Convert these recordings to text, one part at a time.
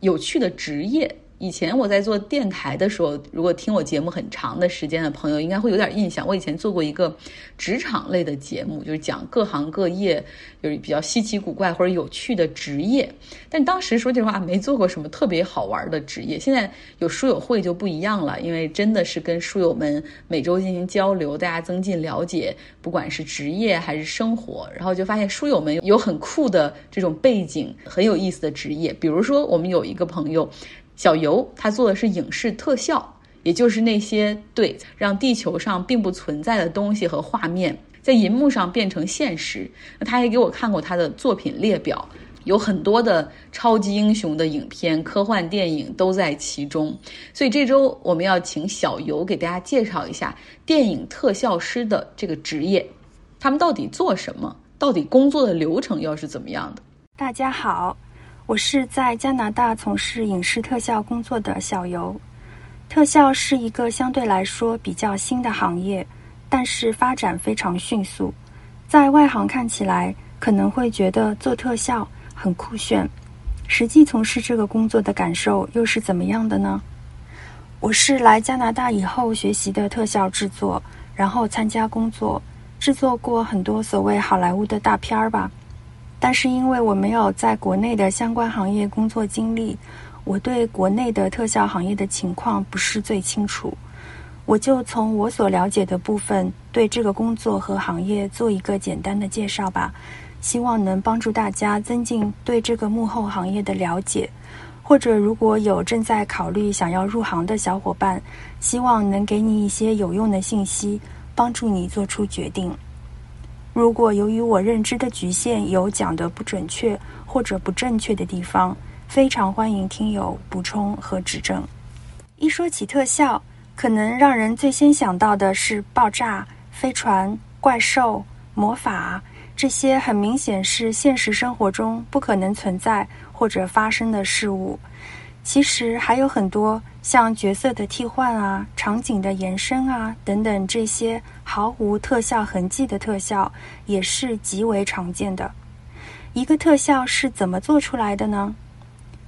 有趣的职业。以前我在做电台的时候，如果听我节目很长的时间的朋友，应该会有点印象。我以前做过一个职场类的节目，就是讲各行各业就是比较稀奇古怪或者有趣的职业。但当时说句实话，没做过什么特别好玩的职业。现在有书友会就不一样了，因为真的是跟书友们每周进行交流，大家增进了解，不管是职业还是生活，然后就发现书友们有很酷的这种背景，很有意思的职业。比如说，我们有一个朋友。小游他做的是影视特效，也就是那些对让地球上并不存在的东西和画面在银幕上变成现实。那他也给我看过他的作品列表，有很多的超级英雄的影片、科幻电影都在其中。所以这周我们要请小游给大家介绍一下电影特效师的这个职业，他们到底做什么？到底工作的流程又是怎么样的？大家好。我是在加拿大从事影视特效工作的小游。特效是一个相对来说比较新的行业，但是发展非常迅速。在外行看起来可能会觉得做特效很酷炫，实际从事这个工作的感受又是怎么样的呢？我是来加拿大以后学习的特效制作，然后参加工作，制作过很多所谓好莱坞的大片儿吧。但是因为我没有在国内的相关行业工作经历，我对国内的特效行业的情况不是最清楚。我就从我所了解的部分，对这个工作和行业做一个简单的介绍吧，希望能帮助大家增进对这个幕后行业的了解。或者如果有正在考虑想要入行的小伙伴，希望能给你一些有用的信息，帮助你做出决定。如果由于我认知的局限有讲的不准确或者不正确的地方，非常欢迎听友补充和指正。一说起特效，可能让人最先想到的是爆炸、飞船、怪兽、魔法这些很明显是现实生活中不可能存在或者发生的事物。其实还有很多像角色的替换啊、场景的延伸啊等等这些毫无特效痕迹的特效，也是极为常见的。一个特效是怎么做出来的呢？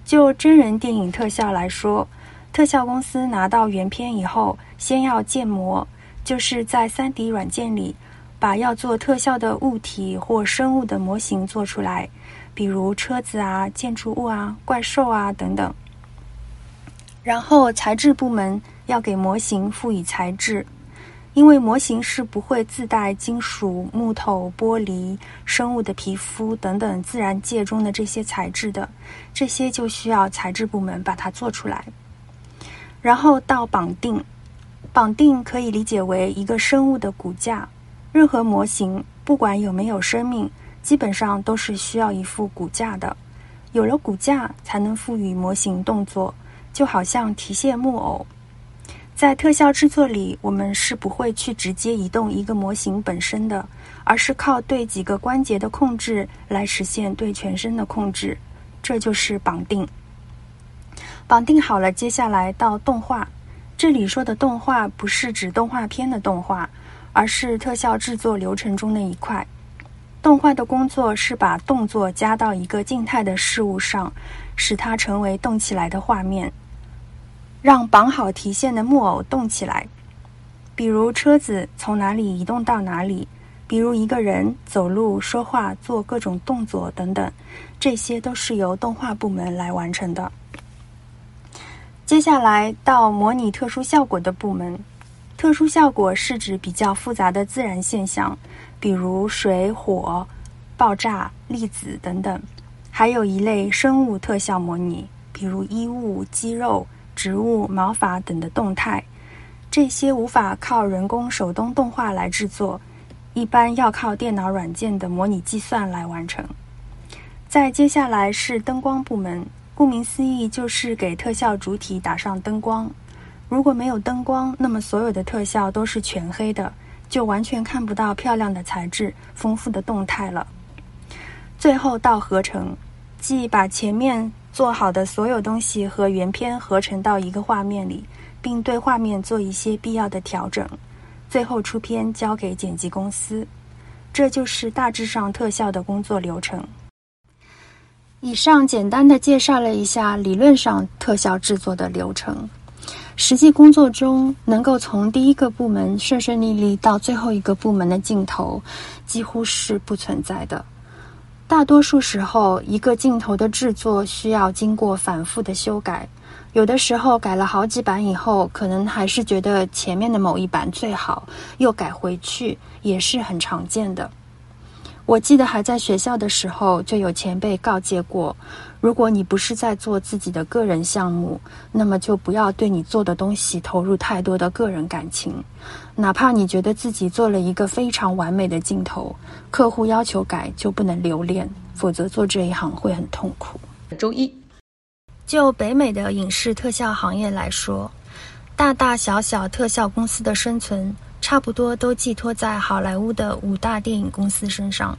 就真人电影特效来说，特效公司拿到原片以后，先要建模，就是在 3D 软件里把要做特效的物体或生物的模型做出来，比如车子啊、建筑物啊、怪兽啊等等。然后材质部门要给模型赋予材质，因为模型是不会自带金属、木头、玻璃、生物的皮肤等等自然界中的这些材质的，这些就需要材质部门把它做出来。然后到绑定，绑定可以理解为一个生物的骨架，任何模型不管有没有生命，基本上都是需要一副骨架的，有了骨架才能赋予模型动作。就好像提线木偶，在特效制作里，我们是不会去直接移动一个模型本身的，而是靠对几个关节的控制来实现对全身的控制，这就是绑定。绑定好了，接下来到动画。这里说的动画不是指动画片的动画，而是特效制作流程中的一块。动画的工作是把动作加到一个静态的事物上，使它成为动起来的画面。让绑好提线的木偶动起来，比如车子从哪里移动到哪里，比如一个人走路、说话、做各种动作等等，这些都是由动画部门来完成的。接下来到模拟特殊效果的部门，特殊效果是指比较复杂的自然现象，比如水、火、爆炸、粒子等等，还有一类生物特效模拟，比如衣物、肌肉。植物、毛发等的动态，这些无法靠人工手动动画来制作，一般要靠电脑软件的模拟计算来完成。再接下来是灯光部门，顾名思义就是给特效主体打上灯光。如果没有灯光，那么所有的特效都是全黑的，就完全看不到漂亮的材质、丰富的动态了。最后到合成，即把前面。做好的所有东西和原片合成到一个画面里，并对画面做一些必要的调整，最后出片交给剪辑公司。这就是大致上特效的工作流程。以上简单的介绍了一下理论上特效制作的流程，实际工作中能够从第一个部门顺顺利利到最后一个部门的镜头，几乎是不存在的。大多数时候，一个镜头的制作需要经过反复的修改，有的时候改了好几版以后，可能还是觉得前面的某一版最好，又改回去，也是很常见的。我记得还在学校的时候，就有前辈告诫过：如果你不是在做自己的个人项目，那么就不要对你做的东西投入太多的个人感情。哪怕你觉得自己做了一个非常完美的镜头，客户要求改就不能留恋，否则做这一行会很痛苦。周一，就北美的影视特效行业来说，大大小小特效公司的生存。差不多都寄托在好莱坞的五大电影公司身上。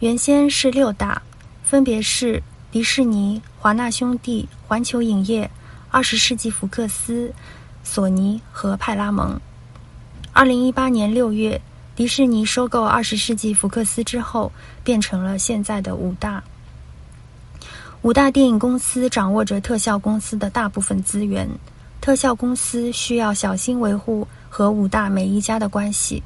原先是六大，分别是迪士尼、华纳兄弟、环球影业、二十世纪福克斯、索尼和派拉蒙。二零一八年六月，迪士尼收购二十世纪福克斯之后，变成了现在的五大。五大电影公司掌握着特效公司的大部分资源，特效公司需要小心维护。和五大每一家的关系，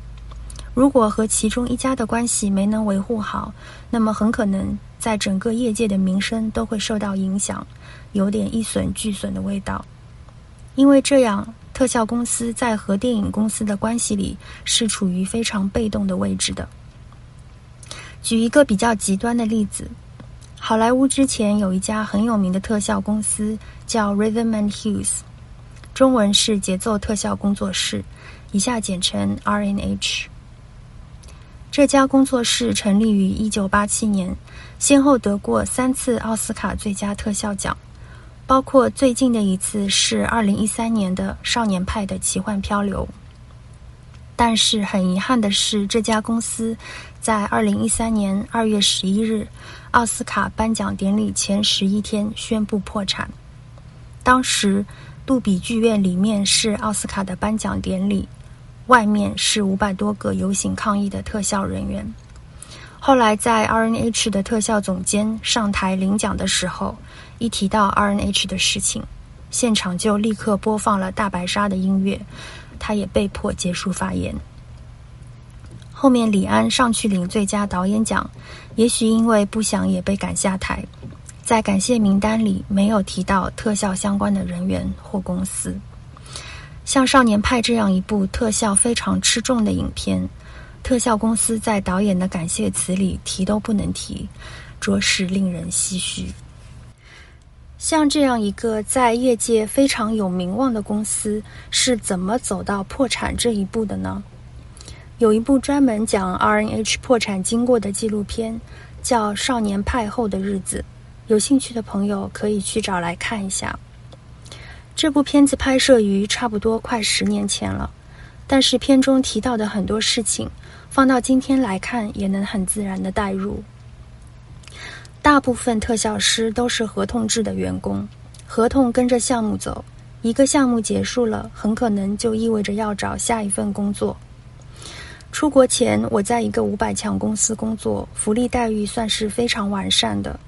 如果和其中一家的关系没能维护好，那么很可能在整个业界的名声都会受到影响，有点一损俱损的味道。因为这样，特效公司在和电影公司的关系里是处于非常被动的位置的。举一个比较极端的例子，好莱坞之前有一家很有名的特效公司叫 Rhythm and Hughes。中文是节奏特效工作室，以下简称 RNH。这家工作室成立于一九八七年，先后得过三次奥斯卡最佳特效奖，包括最近的一次是二零一三年的《少年派的奇幻漂流》。但是很遗憾的是，这家公司在二零一三年二月十一日奥斯卡颁奖典礼前十一天宣布破产。当时。杜比剧院里面是奥斯卡的颁奖典礼，外面是五百多个游行抗议的特效人员。后来在 R N H 的特效总监上台领奖的时候，一提到 R N H 的事情，现场就立刻播放了大白鲨的音乐，他也被迫结束发言。后面李安上去领最佳导演奖，也许因为不想也被赶下台。在感谢名单里没有提到特效相关的人员或公司。像《少年派》这样一部特效非常吃重的影片，特效公司在导演的感谢词里提都不能提，着实令人唏嘘。像这样一个在业界非常有名望的公司，是怎么走到破产这一步的呢？有一部专门讲 R N H 破产经过的纪录片，叫《少年派后的日子》。有兴趣的朋友可以去找来看一下。这部片子拍摄于差不多快十年前了，但是片中提到的很多事情，放到今天来看也能很自然的带入。大部分特效师都是合同制的员工，合同跟着项目走，一个项目结束了，很可能就意味着要找下一份工作。出国前，我在一个五百强公司工作，福利待遇算是非常完善的。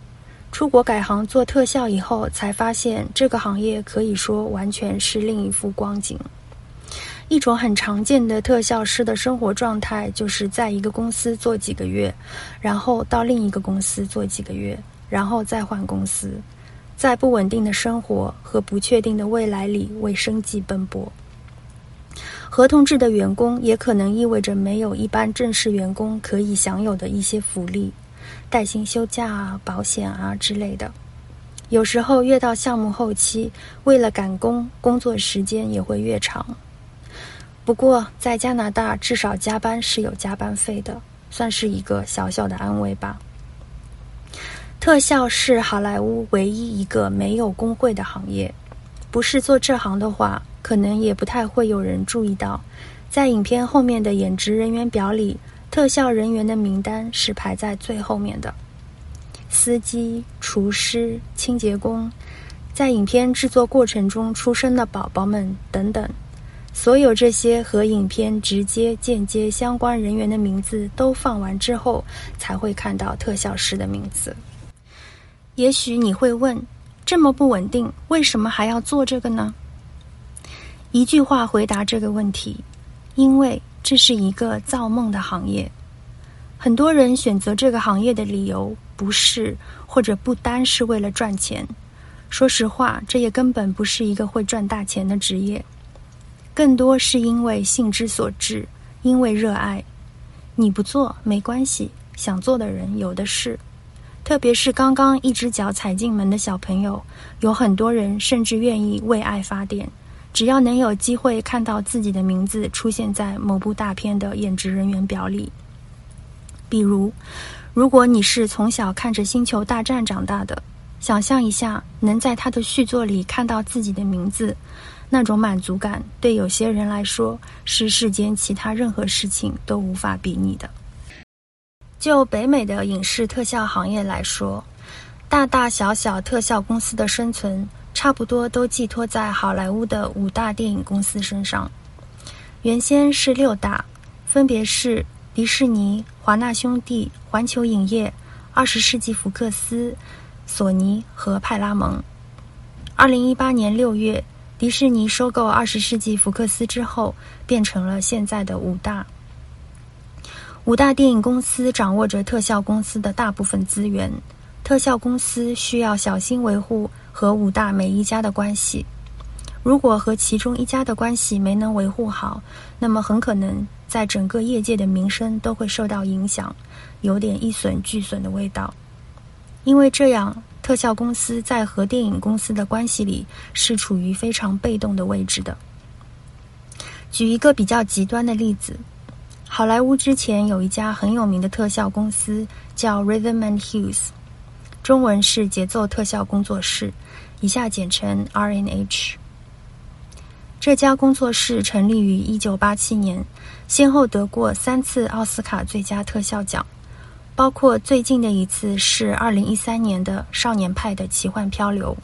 出国改行做特效以后，才发现这个行业可以说完全是另一副光景。一种很常见的特效师的生活状态，就是在一个公司做几个月，然后到另一个公司做几个月，然后再换公司，在不稳定的生活和不确定的未来里为生计奔波。合同制的员工也可能意味着没有一般正式员工可以享有的一些福利。带薪休假啊、保险啊之类的，有时候越到项目后期，为了赶工，工作时间也会越长。不过在加拿大，至少加班是有加班费的，算是一个小小的安慰吧。特效是好莱坞唯一一个没有工会的行业，不是做这行的话，可能也不太会有人注意到，在影片后面的演职人员表里。特效人员的名单是排在最后面的，司机、厨师、清洁工，在影片制作过程中出生的宝宝们等等，所有这些和影片直接、间接相关人员的名字都放完之后，才会看到特效师的名字。也许你会问：这么不稳定，为什么还要做这个呢？一句话回答这个问题：因为这是一个造梦的行业。很多人选择这个行业的理由，不是或者不单是为了赚钱。说实话，这也根本不是一个会赚大钱的职业，更多是因为性之所至，因为热爱。你不做没关系，想做的人有的是。特别是刚刚一只脚踩进门的小朋友，有很多人甚至愿意为爱发电，只要能有机会看到自己的名字出现在某部大片的演职人员表里。比如，如果你是从小看着《星球大战》长大的。想象一下，能在他的续作里看到自己的名字，那种满足感，对有些人来说是世间其他任何事情都无法比拟的。就北美的影视特效行业来说，大大小小特效公司的生存，差不多都寄托在好莱坞的五大电影公司身上。原先是六大，分别是迪士尼、华纳兄弟、环球影业、二十世纪福克斯。索尼和派拉蒙。二零一八年六月，迪士尼收购二十世纪福克斯之后，变成了现在的五大。五大电影公司掌握着特效公司的大部分资源，特效公司需要小心维护和五大每一家的关系。如果和其中一家的关系没能维护好，那么很可能在整个业界的名声都会受到影响，有点一损俱损的味道。因为这样，特效公司在和电影公司的关系里是处于非常被动的位置的。举一个比较极端的例子，好莱坞之前有一家很有名的特效公司叫 Rhythm and Hues，中文是节奏特效工作室，以下简称 R.N.H。这家工作室成立于1987年，先后得过三次奥斯卡最佳特效奖。包括最近的一次是二零一三年的《少年派的奇幻漂流》，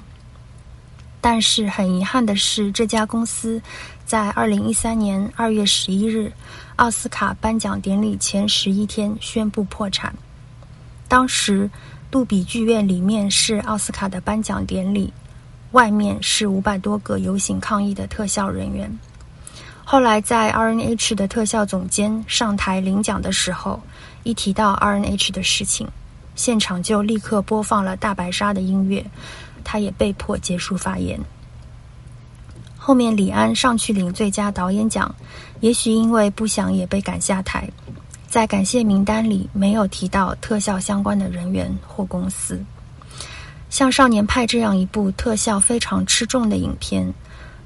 但是很遗憾的是，这家公司在二零一三年二月十一日奥斯卡颁奖典礼前十一天宣布破产。当时，杜比剧院里面是奥斯卡的颁奖典礼，外面是五百多个游行抗议的特效人员。后来，在 R N H 的特效总监上台领奖的时候。一提到 R N H 的事情，现场就立刻播放了大白鲨的音乐，他也被迫结束发言。后面李安上去领最佳导演奖，也许因为不想也被赶下台，在感谢名单里没有提到特效相关的人员或公司。像《少年派》这样一部特效非常吃重的影片，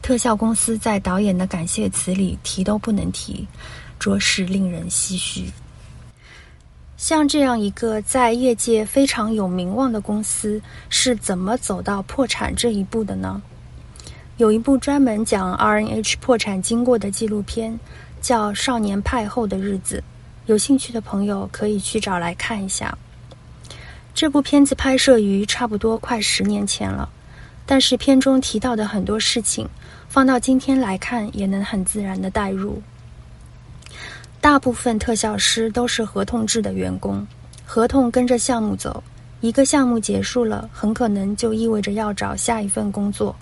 特效公司在导演的感谢词里提都不能提，着实令人唏嘘。像这样一个在业界非常有名望的公司，是怎么走到破产这一步的呢？有一部专门讲 R N H 破产经过的纪录片，叫《少年派后的日子》，有兴趣的朋友可以去找来看一下。这部片子拍摄于差不多快十年前了，但是片中提到的很多事情，放到今天来看，也能很自然的带入。大部分特效师都是合同制的员工，合同跟着项目走，一个项目结束了，很可能就意味着要找下一份工作。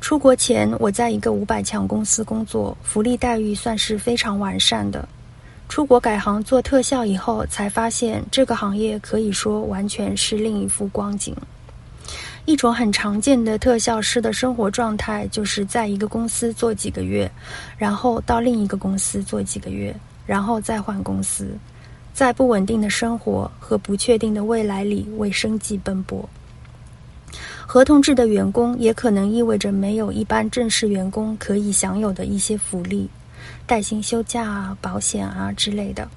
出国前，我在一个五百强公司工作，福利待遇算是非常完善的。出国改行做特效以后，才发现这个行业可以说完全是另一副光景。一种很常见的特效师的生活状态，就是在一个公司做几个月，然后到另一个公司做几个月，然后再换公司，在不稳定的生活和不确定的未来里为生计奔波。合同制的员工也可能意味着没有一般正式员工可以享有的一些福利，带薪休假啊、保险啊之类的。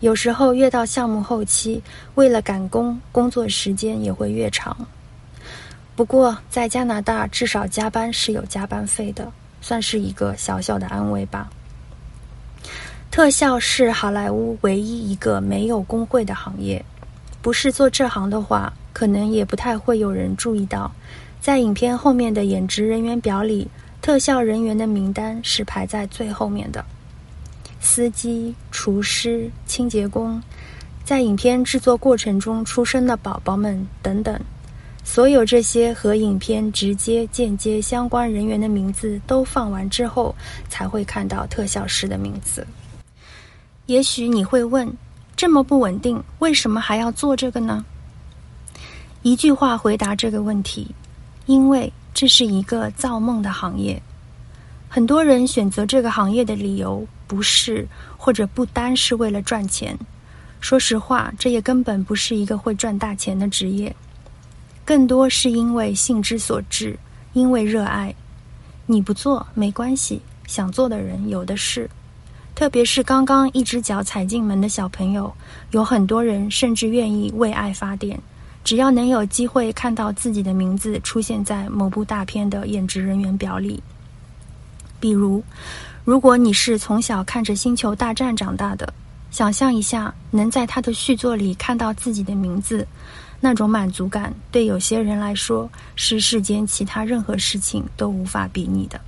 有时候越到项目后期，为了赶工，工作时间也会越长。不过，在加拿大，至少加班是有加班费的，算是一个小小的安慰吧。特效是好莱坞唯一一个没有工会的行业，不是做这行的话，可能也不太会有人注意到，在影片后面的演职人员表里，特效人员的名单是排在最后面的。司机、厨师、清洁工。在影片制作过程中出生的宝宝们等等，所有这些和影片直接、间接相关人员的名字都放完之后，才会看到特效师的名字。也许你会问：这么不稳定，为什么还要做这个呢？一句话回答这个问题：因为这是一个造梦的行业。很多人选择这个行业的理由，不是或者不单是为了赚钱。说实话，这也根本不是一个会赚大钱的职业，更多是因为兴之所至，因为热爱。你不做没关系，想做的人有的是。特别是刚刚一只脚踩进门的小朋友，有很多人甚至愿意为爱发电，只要能有机会看到自己的名字出现在某部大片的演职人员表里。比如，如果你是从小看着《星球大战》长大的。想象一下，能在他的续作里看到自己的名字，那种满足感，对有些人来说是世间其他任何事情都无法比拟的。